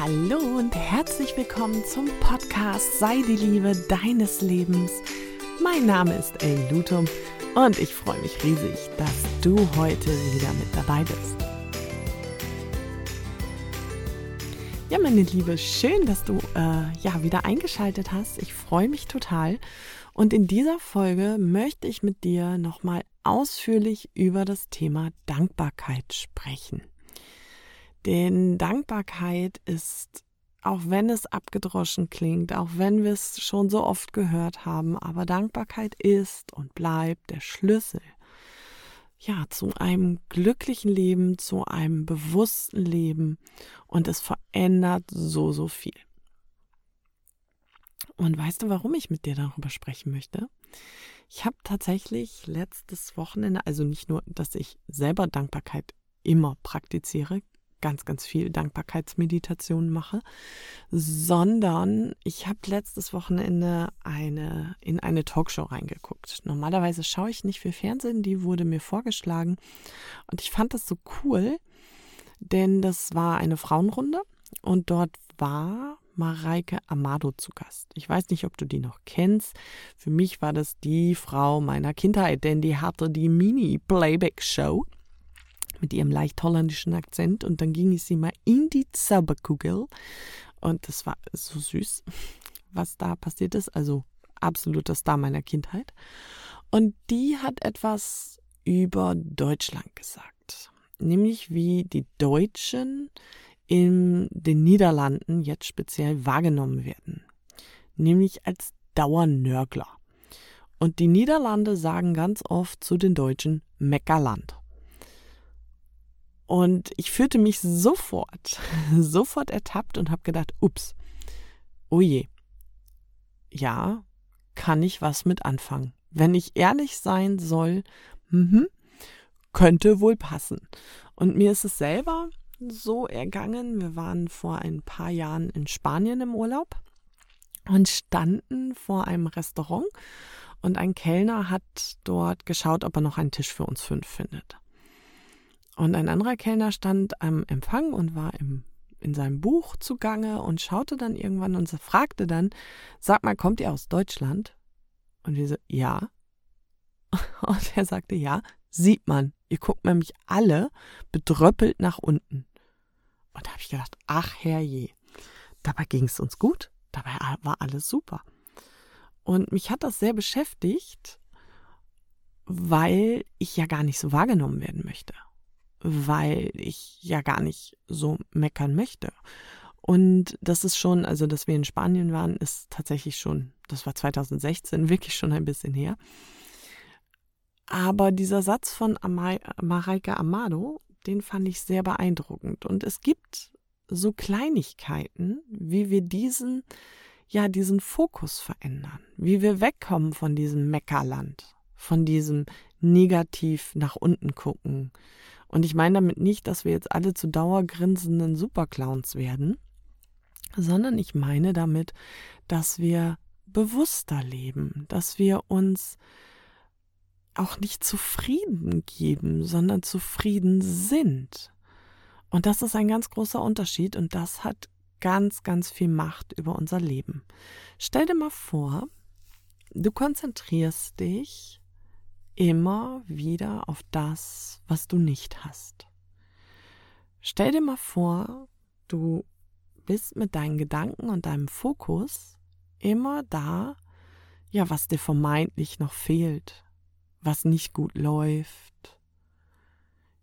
Hallo und herzlich willkommen zum Podcast Sei die Liebe deines Lebens. Mein Name ist Ellen Lutum und ich freue mich riesig, dass du heute wieder mit dabei bist. Ja, meine Liebe, schön, dass du äh, ja wieder eingeschaltet hast. Ich freue mich total. Und in dieser Folge möchte ich mit dir nochmal ausführlich über das Thema Dankbarkeit sprechen. Denn Dankbarkeit ist, auch wenn es abgedroschen klingt, auch wenn wir es schon so oft gehört haben, aber Dankbarkeit ist und bleibt der Schlüssel ja, zu einem glücklichen Leben, zu einem bewussten Leben und es verändert so, so viel. Und weißt du, warum ich mit dir darüber sprechen möchte? Ich habe tatsächlich letztes Wochenende, also nicht nur, dass ich selber Dankbarkeit immer praktiziere, ganz, ganz viel Dankbarkeitsmeditation mache, sondern ich habe letztes Wochenende eine, in eine Talkshow reingeguckt. Normalerweise schaue ich nicht viel Fernsehen, die wurde mir vorgeschlagen und ich fand das so cool, denn das war eine Frauenrunde und dort war Mareike Amado zu Gast. Ich weiß nicht, ob du die noch kennst. Für mich war das die Frau meiner Kindheit, denn die hatte die Mini-Playback-Show mit ihrem leicht holländischen Akzent und dann ging ich sie mal in die Zauberkugel und das war so süß, was da passiert ist. Also absoluter Star meiner Kindheit. Und die hat etwas über Deutschland gesagt, nämlich wie die Deutschen in den Niederlanden jetzt speziell wahrgenommen werden, nämlich als Dauernörgler. Und die Niederlande sagen ganz oft zu den Deutschen Meckerland. Und ich fühlte mich sofort, sofort ertappt und habe gedacht, ups, oh je, ja, kann ich was mit anfangen. Wenn ich ehrlich sein soll, mh, könnte wohl passen. Und mir ist es selber so ergangen. Wir waren vor ein paar Jahren in Spanien im Urlaub und standen vor einem Restaurant und ein Kellner hat dort geschaut, ob er noch einen Tisch für uns fünf findet. Und ein anderer Kellner stand am Empfang und war im, in seinem Buch zugange und schaute dann irgendwann und fragte dann, sag mal, kommt ihr aus Deutschland? Und wir so, ja. Und er sagte, ja, sieht man. Ihr guckt nämlich alle bedröppelt nach unten. Und da habe ich gedacht, ach herrje. Dabei ging es uns gut. Dabei war alles super. Und mich hat das sehr beschäftigt, weil ich ja gar nicht so wahrgenommen werden möchte weil ich ja gar nicht so meckern möchte. Und das ist schon, also dass wir in Spanien waren, ist tatsächlich schon, das war 2016, wirklich schon ein bisschen her. Aber dieser Satz von Mareike Amado, den fand ich sehr beeindruckend. Und es gibt so Kleinigkeiten, wie wir diesen, ja, diesen Fokus verändern, wie wir wegkommen von diesem Meckerland, von diesem negativ nach unten gucken, und ich meine damit nicht, dass wir jetzt alle zu dauergrinsenden Superclowns werden, sondern ich meine damit, dass wir bewusster leben, dass wir uns auch nicht zufrieden geben, sondern zufrieden sind. Und das ist ein ganz großer Unterschied und das hat ganz, ganz viel Macht über unser Leben. Stell dir mal vor, du konzentrierst dich immer wieder auf das, was du nicht hast. Stell dir mal vor, du bist mit deinen Gedanken und deinem Fokus immer da, ja, was dir vermeintlich noch fehlt, was nicht gut läuft,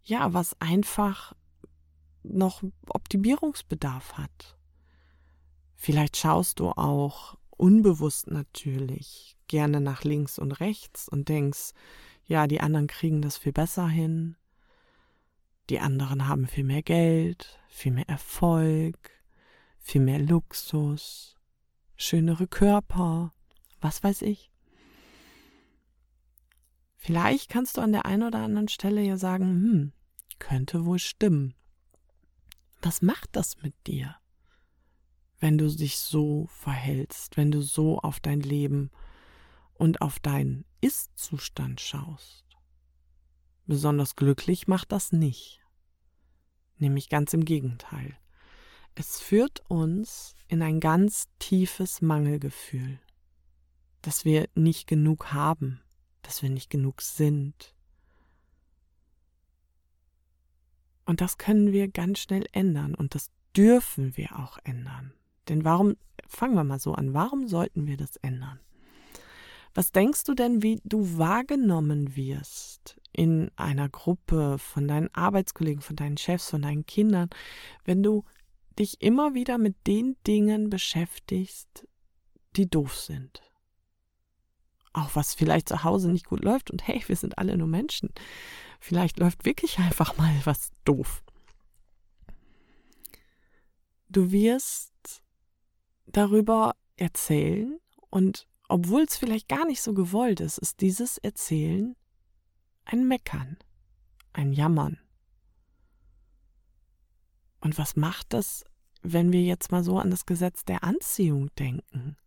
ja, was einfach noch Optimierungsbedarf hat. Vielleicht schaust du auch unbewusst natürlich gerne nach links und rechts und denkst, ja, die anderen kriegen das viel besser hin, die anderen haben viel mehr Geld, viel mehr Erfolg, viel mehr Luxus, schönere Körper, was weiß ich. Vielleicht kannst du an der einen oder anderen Stelle ja sagen, hm, könnte wohl stimmen. Was macht das mit dir, wenn du dich so verhältst, wenn du so auf dein Leben und auf deinen ist-Zustand schaust. Besonders glücklich macht das nicht. Nämlich ganz im Gegenteil. Es führt uns in ein ganz tiefes Mangelgefühl, dass wir nicht genug haben, dass wir nicht genug sind. Und das können wir ganz schnell ändern und das dürfen wir auch ändern. Denn warum, fangen wir mal so an, warum sollten wir das ändern? Was denkst du denn, wie du wahrgenommen wirst in einer Gruppe von deinen Arbeitskollegen, von deinen Chefs, von deinen Kindern, wenn du dich immer wieder mit den Dingen beschäftigst, die doof sind? Auch was vielleicht zu Hause nicht gut läuft und hey, wir sind alle nur Menschen. Vielleicht läuft wirklich einfach mal was doof. Du wirst darüber erzählen und obwohl es vielleicht gar nicht so gewollt ist, ist dieses Erzählen ein Meckern, ein Jammern. Und was macht das, wenn wir jetzt mal so an das Gesetz der Anziehung denken?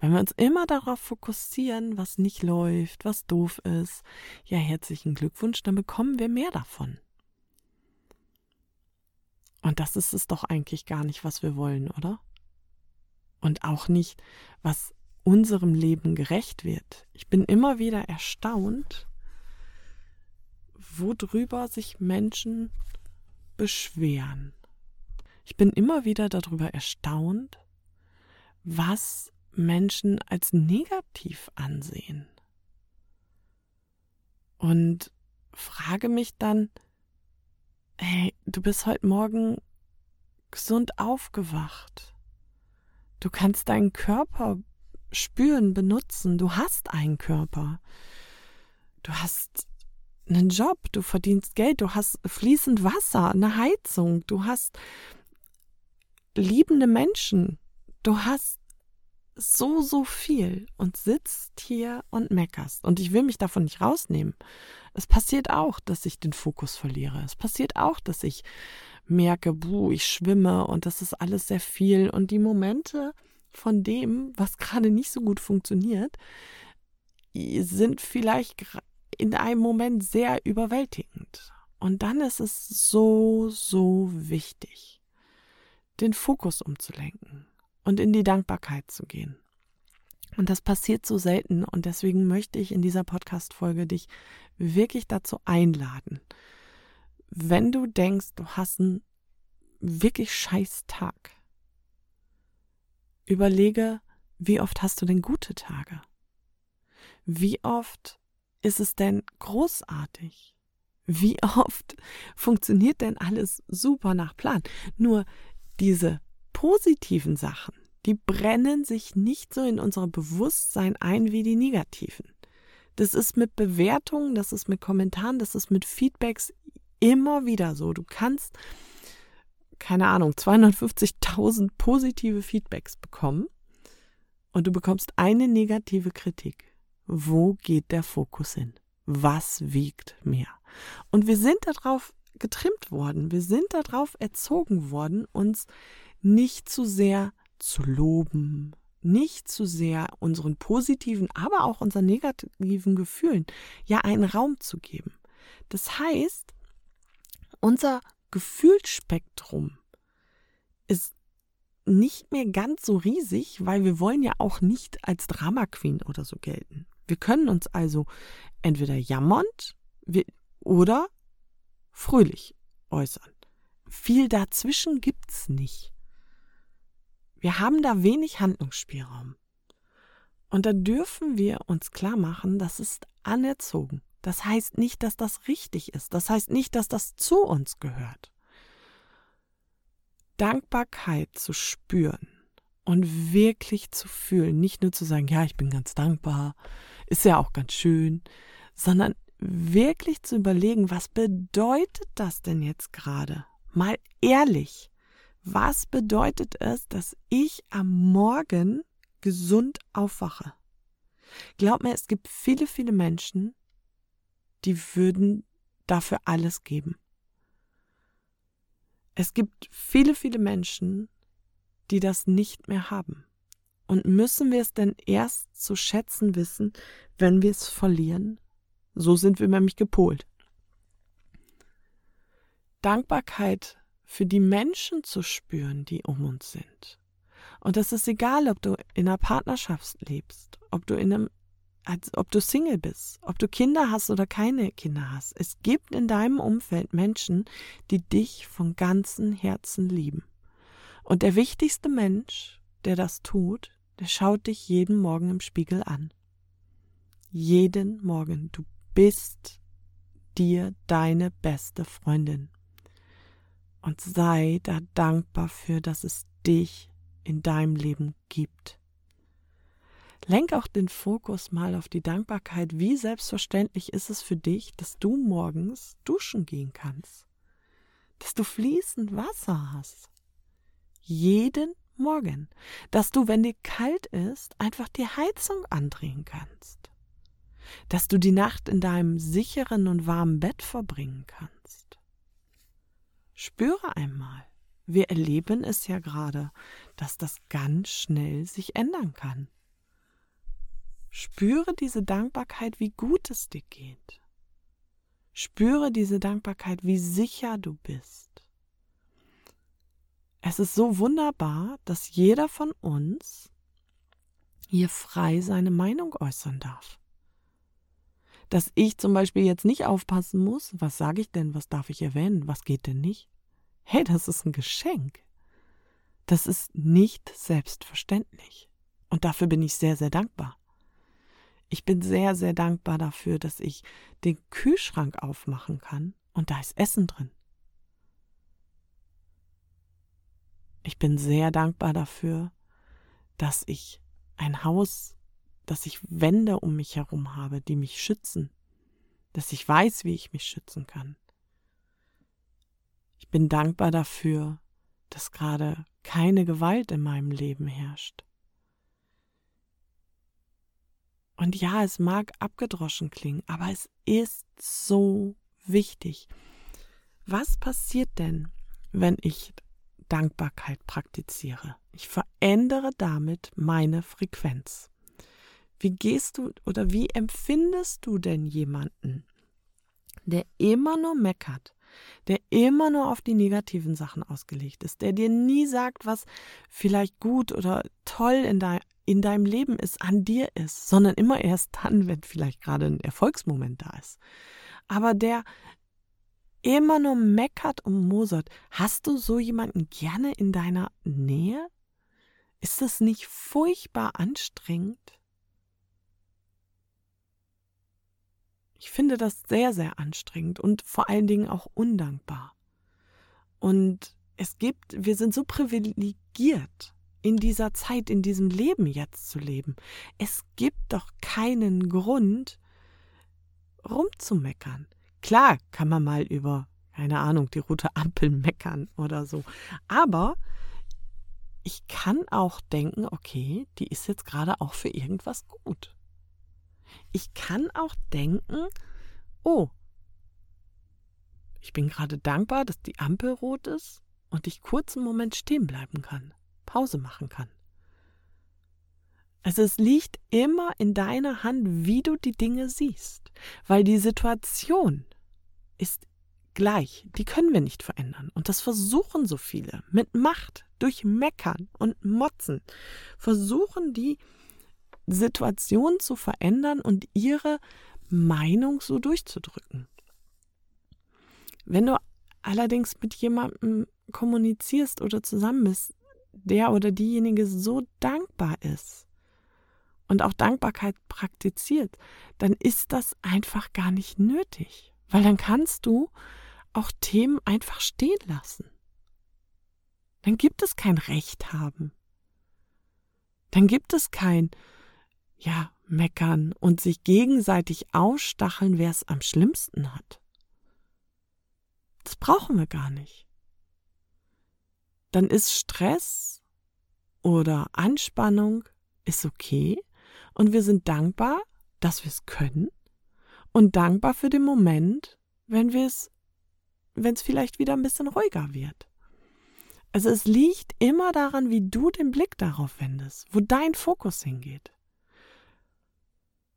Wenn wir uns immer darauf fokussieren, was nicht läuft, was doof ist, ja, herzlichen Glückwunsch, dann bekommen wir mehr davon. Und das ist es doch eigentlich gar nicht, was wir wollen, oder? Und auch nicht, was unserem Leben gerecht wird. Ich bin immer wieder erstaunt, worüber sich Menschen beschweren. Ich bin immer wieder darüber erstaunt, was Menschen als negativ ansehen. Und frage mich dann, hey, du bist heute Morgen gesund aufgewacht. Du kannst deinen Körper spüren, benutzen. Du hast einen Körper. Du hast einen Job, du verdienst Geld, du hast fließend Wasser, eine Heizung, du hast liebende Menschen, du hast so, so viel und sitzt hier und meckerst. Und ich will mich davon nicht rausnehmen. Es passiert auch, dass ich den Fokus verliere. Es passiert auch, dass ich merke, buh, ich schwimme und das ist alles sehr viel. Und die Momente, von dem, was gerade nicht so gut funktioniert, sind vielleicht in einem Moment sehr überwältigend. Und dann ist es so, so wichtig, den Fokus umzulenken und in die Dankbarkeit zu gehen. Und das passiert so selten und deswegen möchte ich in dieser Podcast-Folge dich wirklich dazu einladen. Wenn du denkst, du hast einen wirklich scheiß Tag, Überlege, wie oft hast du denn gute Tage? Wie oft ist es denn großartig? Wie oft funktioniert denn alles super nach Plan? Nur diese positiven Sachen, die brennen sich nicht so in unser Bewusstsein ein wie die negativen. Das ist mit Bewertungen, das ist mit Kommentaren, das ist mit Feedbacks immer wieder so. Du kannst keine Ahnung, 250.000 positive Feedbacks bekommen und du bekommst eine negative Kritik. Wo geht der Fokus hin? Was wiegt mehr? Und wir sind darauf getrimmt worden, wir sind darauf erzogen worden, uns nicht zu sehr zu loben, nicht zu sehr unseren positiven, aber auch unseren negativen Gefühlen ja einen Raum zu geben. Das heißt, unser Gefühlsspektrum ist nicht mehr ganz so riesig, weil wir wollen ja auch nicht als Drama Queen oder so gelten. Wir können uns also entweder jammernd oder fröhlich äußern. Viel dazwischen gibt's nicht. Wir haben da wenig Handlungsspielraum. Und da dürfen wir uns klar machen, das ist anerzogen. Das heißt nicht, dass das richtig ist. Das heißt nicht, dass das zu uns gehört. Dankbarkeit zu spüren und wirklich zu fühlen, nicht nur zu sagen, ja, ich bin ganz dankbar, ist ja auch ganz schön, sondern wirklich zu überlegen, was bedeutet das denn jetzt gerade? Mal ehrlich, was bedeutet es, dass ich am Morgen gesund aufwache? Glaub mir, es gibt viele, viele Menschen, die würden dafür alles geben. Es gibt viele, viele Menschen, die das nicht mehr haben. Und müssen wir es denn erst zu schätzen wissen, wenn wir es verlieren? So sind wir nämlich gepolt. Dankbarkeit für die Menschen zu spüren, die um uns sind. Und das ist egal, ob du in einer Partnerschaft lebst, ob du in einem als ob du Single bist, ob du Kinder hast oder keine Kinder hast. Es gibt in deinem Umfeld Menschen, die dich von ganzem Herzen lieben. Und der wichtigste Mensch, der das tut, der schaut dich jeden Morgen im Spiegel an. Jeden Morgen. Du bist dir deine beste Freundin. Und sei da dankbar für, dass es dich in deinem Leben gibt. Lenk auch den Fokus mal auf die Dankbarkeit. Wie selbstverständlich ist es für dich, dass du morgens duschen gehen kannst? Dass du fließend Wasser hast? Jeden Morgen. Dass du, wenn dir kalt ist, einfach die Heizung andrehen kannst. Dass du die Nacht in deinem sicheren und warmen Bett verbringen kannst. Spüre einmal. Wir erleben es ja gerade, dass das ganz schnell sich ändern kann. Spüre diese Dankbarkeit, wie gut es dir geht. Spüre diese Dankbarkeit, wie sicher du bist. Es ist so wunderbar, dass jeder von uns hier frei seine Meinung äußern darf. Dass ich zum Beispiel jetzt nicht aufpassen muss, was sage ich denn, was darf ich erwähnen, was geht denn nicht. Hey, das ist ein Geschenk. Das ist nicht selbstverständlich. Und dafür bin ich sehr, sehr dankbar. Ich bin sehr, sehr dankbar dafür, dass ich den Kühlschrank aufmachen kann und da ist Essen drin. Ich bin sehr dankbar dafür, dass ich ein Haus, dass ich Wände um mich herum habe, die mich schützen, dass ich weiß, wie ich mich schützen kann. Ich bin dankbar dafür, dass gerade keine Gewalt in meinem Leben herrscht. Und ja, es mag abgedroschen klingen, aber es ist so wichtig. Was passiert denn, wenn ich Dankbarkeit praktiziere? Ich verändere damit meine Frequenz. Wie gehst du oder wie empfindest du denn jemanden, der immer nur meckert, der immer nur auf die negativen Sachen ausgelegt ist, der dir nie sagt, was vielleicht gut oder toll in, dein, in deinem Leben ist, an dir ist, sondern immer erst dann, wenn vielleicht gerade ein Erfolgsmoment da ist. Aber der immer nur meckert und mosert. Hast du so jemanden gerne in deiner Nähe? Ist das nicht furchtbar anstrengend? Ich finde das sehr, sehr anstrengend und vor allen Dingen auch undankbar. Und es gibt, wir sind so privilegiert, in dieser Zeit, in diesem Leben jetzt zu leben. Es gibt doch keinen Grund, rumzumeckern. Klar kann man mal über, keine Ahnung, die rote Ampel meckern oder so. Aber ich kann auch denken, okay, die ist jetzt gerade auch für irgendwas gut. Ich kann auch denken, oh, ich bin gerade dankbar, dass die Ampel rot ist und ich kurz einen Moment stehen bleiben kann. Pause machen kann. Also es liegt immer in deiner Hand, wie du die Dinge siehst, weil die Situation ist gleich, die können wir nicht verändern. Und das versuchen so viele mit Macht, durch Meckern und Motzen, versuchen die Situation zu verändern und ihre Meinung so durchzudrücken. Wenn du allerdings mit jemandem kommunizierst oder zusammen bist, der oder diejenige so dankbar ist und auch Dankbarkeit praktiziert, dann ist das einfach gar nicht nötig, weil dann kannst du auch Themen einfach stehen lassen. Dann gibt es kein Recht haben. Dann gibt es kein, ja, meckern und sich gegenseitig ausstacheln, wer es am schlimmsten hat. Das brauchen wir gar nicht dann ist Stress oder Anspannung ist okay und wir sind dankbar, dass wir es können und dankbar für den Moment, wenn wir es, wenn es vielleicht wieder ein bisschen ruhiger wird. Also es liegt immer daran, wie du den Blick darauf wendest, wo dein Fokus hingeht.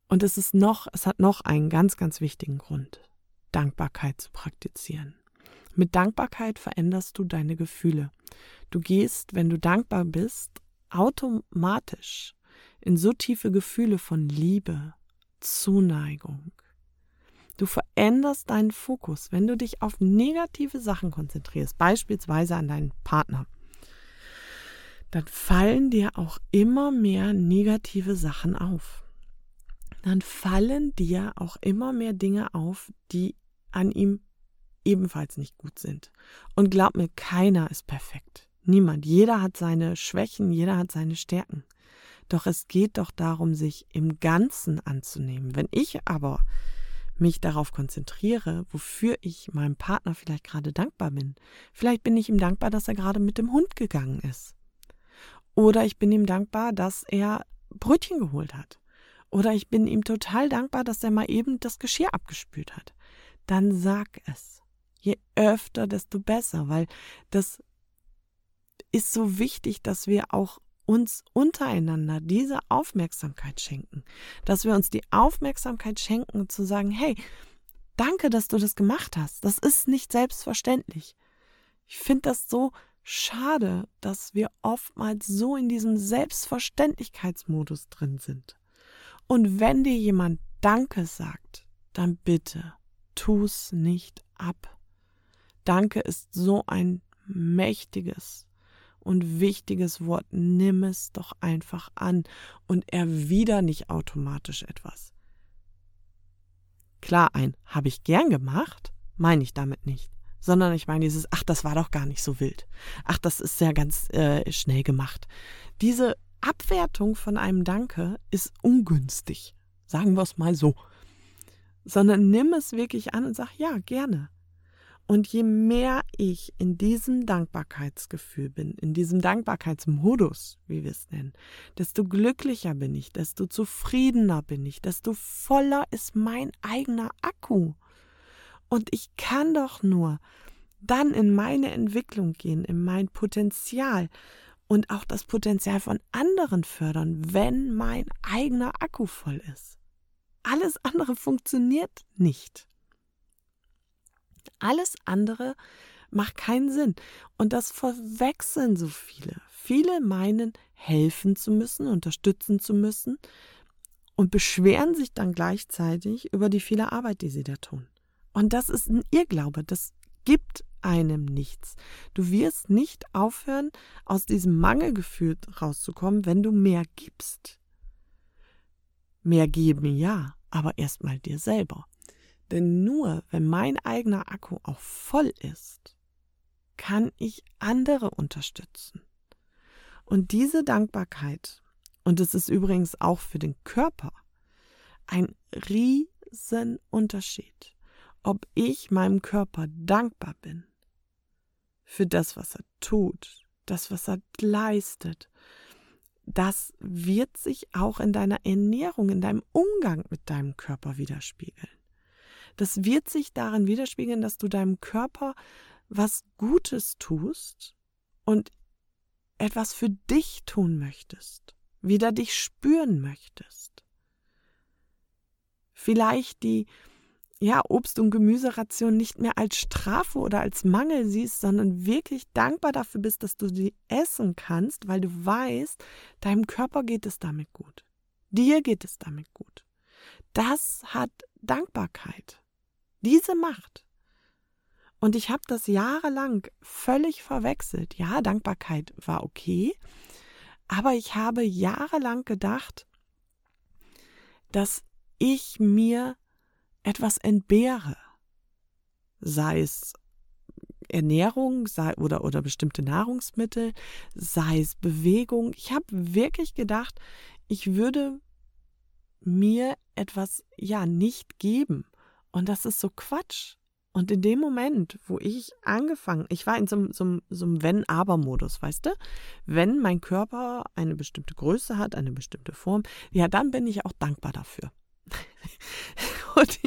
Und es ist noch, es hat noch einen ganz, ganz wichtigen Grund, Dankbarkeit zu praktizieren. Mit Dankbarkeit veränderst du deine Gefühle. Du gehst, wenn du dankbar bist, automatisch in so tiefe Gefühle von Liebe, Zuneigung. Du veränderst deinen Fokus, wenn du dich auf negative Sachen konzentrierst, beispielsweise an deinen Partner. Dann fallen dir auch immer mehr negative Sachen auf. Dann fallen dir auch immer mehr Dinge auf, die an ihm ebenfalls nicht gut sind. Und glaub mir, keiner ist perfekt. Niemand. Jeder hat seine Schwächen, jeder hat seine Stärken. Doch es geht doch darum, sich im Ganzen anzunehmen. Wenn ich aber mich darauf konzentriere, wofür ich meinem Partner vielleicht gerade dankbar bin. Vielleicht bin ich ihm dankbar, dass er gerade mit dem Hund gegangen ist. Oder ich bin ihm dankbar, dass er Brötchen geholt hat. Oder ich bin ihm total dankbar, dass er mal eben das Geschirr abgespült hat. Dann sag es. Je öfter, desto besser, weil das ist so wichtig, dass wir auch uns untereinander diese Aufmerksamkeit schenken, dass wir uns die Aufmerksamkeit schenken zu sagen, hey, danke, dass du das gemacht hast. Das ist nicht selbstverständlich. Ich finde das so schade, dass wir oftmals so in diesem Selbstverständlichkeitsmodus drin sind. Und wenn dir jemand Danke sagt, dann bitte tu's nicht ab. Danke ist so ein mächtiges, und wichtiges Wort, nimm es doch einfach an und erwider nicht automatisch etwas. Klar, ein habe ich gern gemacht, meine ich damit nicht, sondern ich meine dieses, ach, das war doch gar nicht so wild. Ach, das ist ja ganz äh, schnell gemacht. Diese Abwertung von einem Danke ist ungünstig, sagen wir es mal so. Sondern nimm es wirklich an und sag, ja, gerne. Und je mehr ich in diesem Dankbarkeitsgefühl bin, in diesem Dankbarkeitsmodus, wie wir es nennen, desto glücklicher bin ich, desto zufriedener bin ich, desto voller ist mein eigener Akku. Und ich kann doch nur dann in meine Entwicklung gehen, in mein Potenzial und auch das Potenzial von anderen fördern, wenn mein eigener Akku voll ist. Alles andere funktioniert nicht. Alles andere macht keinen Sinn. Und das verwechseln so viele. Viele meinen, helfen zu müssen, unterstützen zu müssen und beschweren sich dann gleichzeitig über die viele Arbeit, die sie da tun. Und das ist ein Irrglaube. Das gibt einem nichts. Du wirst nicht aufhören, aus diesem Mangelgefühl rauszukommen, wenn du mehr gibst. Mehr geben, ja, aber erstmal dir selber. Denn nur wenn mein eigener Akku auch voll ist, kann ich andere unterstützen. Und diese Dankbarkeit, und es ist übrigens auch für den Körper ein Riesenunterschied, ob ich meinem Körper dankbar bin für das, was er tut, das, was er leistet, das wird sich auch in deiner Ernährung, in deinem Umgang mit deinem Körper widerspiegeln. Das wird sich darin widerspiegeln, dass du deinem Körper was Gutes tust und etwas für dich tun möchtest, wieder dich spüren möchtest. Vielleicht die ja, Obst- und Gemüseration nicht mehr als Strafe oder als Mangel siehst, sondern wirklich dankbar dafür bist, dass du sie essen kannst, weil du weißt, deinem Körper geht es damit gut. Dir geht es damit gut. Das hat Dankbarkeit. Diese Macht. Und ich habe das jahrelang völlig verwechselt. Ja, Dankbarkeit war okay, aber ich habe jahrelang gedacht, dass ich mir etwas entbehre. Sei es Ernährung sei, oder, oder bestimmte Nahrungsmittel, sei es Bewegung. Ich habe wirklich gedacht, ich würde mir etwas ja nicht geben. Und das ist so Quatsch. Und in dem Moment, wo ich angefangen, ich war in so, so, so einem Wenn-Aber-Modus, weißt du? Wenn mein Körper eine bestimmte Größe hat, eine bestimmte Form, ja, dann bin ich auch dankbar dafür. Und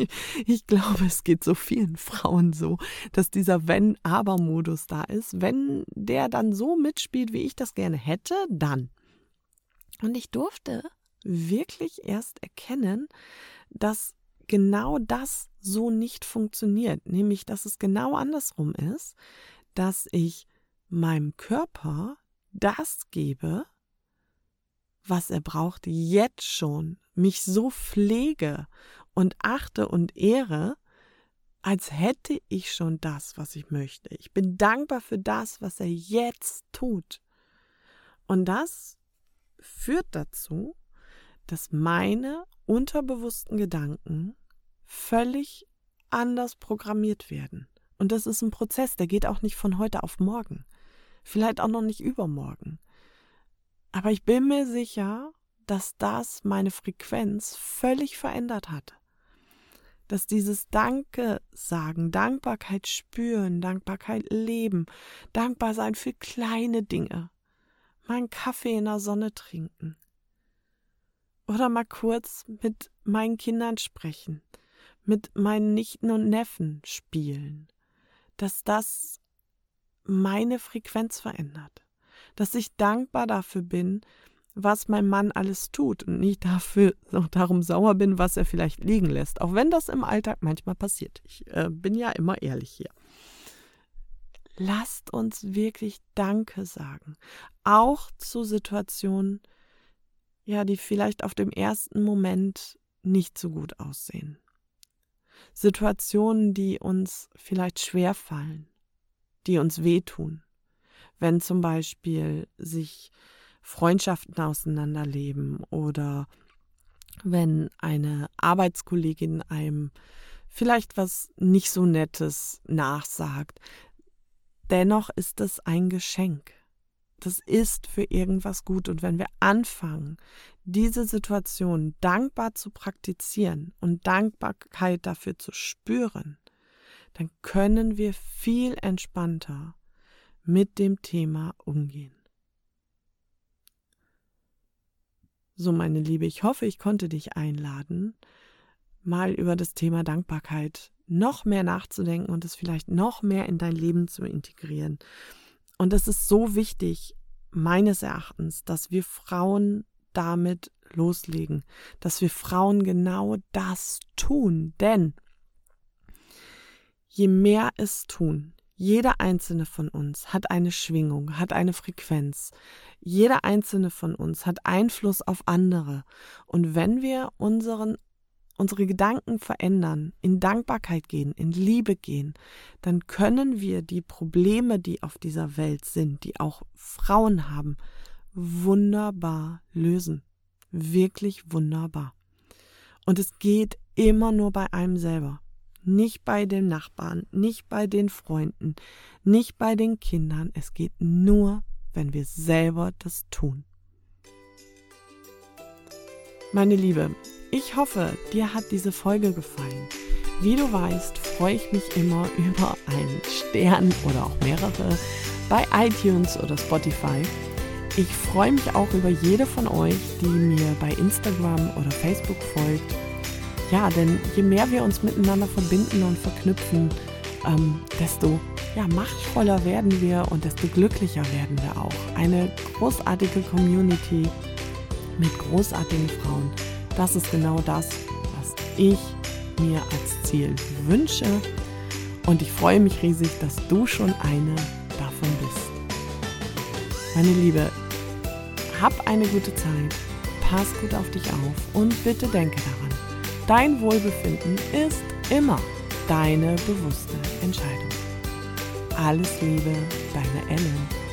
ich glaube, es geht so vielen Frauen so, dass dieser Wenn-Aber-Modus da ist. Wenn der dann so mitspielt, wie ich das gerne hätte, dann. Und ich durfte wirklich erst erkennen, dass genau das so nicht funktioniert, nämlich dass es genau andersrum ist, dass ich meinem Körper das gebe, was er braucht, jetzt schon, mich so pflege und achte und ehre, als hätte ich schon das, was ich möchte. Ich bin dankbar für das, was er jetzt tut. Und das führt dazu, dass meine unterbewussten Gedanken völlig anders programmiert werden. Und das ist ein Prozess, der geht auch nicht von heute auf morgen. Vielleicht auch noch nicht übermorgen. Aber ich bin mir sicher, dass das meine Frequenz völlig verändert hat. Dass dieses Danke sagen, Dankbarkeit spüren, Dankbarkeit leben, dankbar sein für kleine Dinge, mal Kaffee in der Sonne trinken oder mal kurz mit meinen Kindern sprechen, mit meinen Nichten und Neffen spielen, dass das meine Frequenz verändert, dass ich dankbar dafür bin, was mein Mann alles tut und nicht dafür darum sauer bin, was er vielleicht liegen lässt, auch wenn das im Alltag manchmal passiert. Ich äh, bin ja immer ehrlich hier. Lasst uns wirklich Danke sagen, auch zu Situationen, ja, die vielleicht auf dem ersten Moment nicht so gut aussehen. Situationen, die uns vielleicht schwer fallen, die uns wehtun. Wenn zum Beispiel sich Freundschaften auseinanderleben oder wenn eine Arbeitskollegin einem vielleicht was nicht so Nettes nachsagt. Dennoch ist es ein Geschenk. Das ist für irgendwas gut. Und wenn wir anfangen, diese Situation dankbar zu praktizieren und Dankbarkeit dafür zu spüren, dann können wir viel entspannter mit dem Thema umgehen. So, meine Liebe, ich hoffe, ich konnte dich einladen, mal über das Thema Dankbarkeit noch mehr nachzudenken und es vielleicht noch mehr in dein Leben zu integrieren. Und es ist so wichtig, meines Erachtens, dass wir Frauen damit loslegen, dass wir Frauen genau das tun. Denn je mehr es tun, jeder einzelne von uns hat eine Schwingung, hat eine Frequenz. Jeder einzelne von uns hat Einfluss auf andere. Und wenn wir unseren, unsere Gedanken verändern, in Dankbarkeit gehen, in Liebe gehen, dann können wir die Probleme, die auf dieser Welt sind, die auch Frauen haben, wunderbar lösen. Wirklich wunderbar. Und es geht immer nur bei einem selber nicht bei den Nachbarn, nicht bei den Freunden, nicht bei den Kindern. Es geht nur, wenn wir selber das tun. Meine Liebe, ich hoffe, dir hat diese Folge gefallen. Wie du weißt, freue ich mich immer über einen Stern oder auch mehrere bei iTunes oder Spotify. Ich freue mich auch über jede von euch, die mir bei Instagram oder Facebook folgt ja, denn je mehr wir uns miteinander verbinden und verknüpfen, ähm, desto ja, machtvoller werden wir und desto glücklicher werden wir auch. Eine großartige Community mit großartigen Frauen. Das ist genau das, was ich mir als Ziel wünsche. Und ich freue mich riesig, dass du schon eine davon bist. Meine Liebe, hab eine gute Zeit, pass gut auf dich auf und bitte denke daran Dein Wohlbefinden ist immer deine bewusste Entscheidung. Alles Liebe, deine Ellen.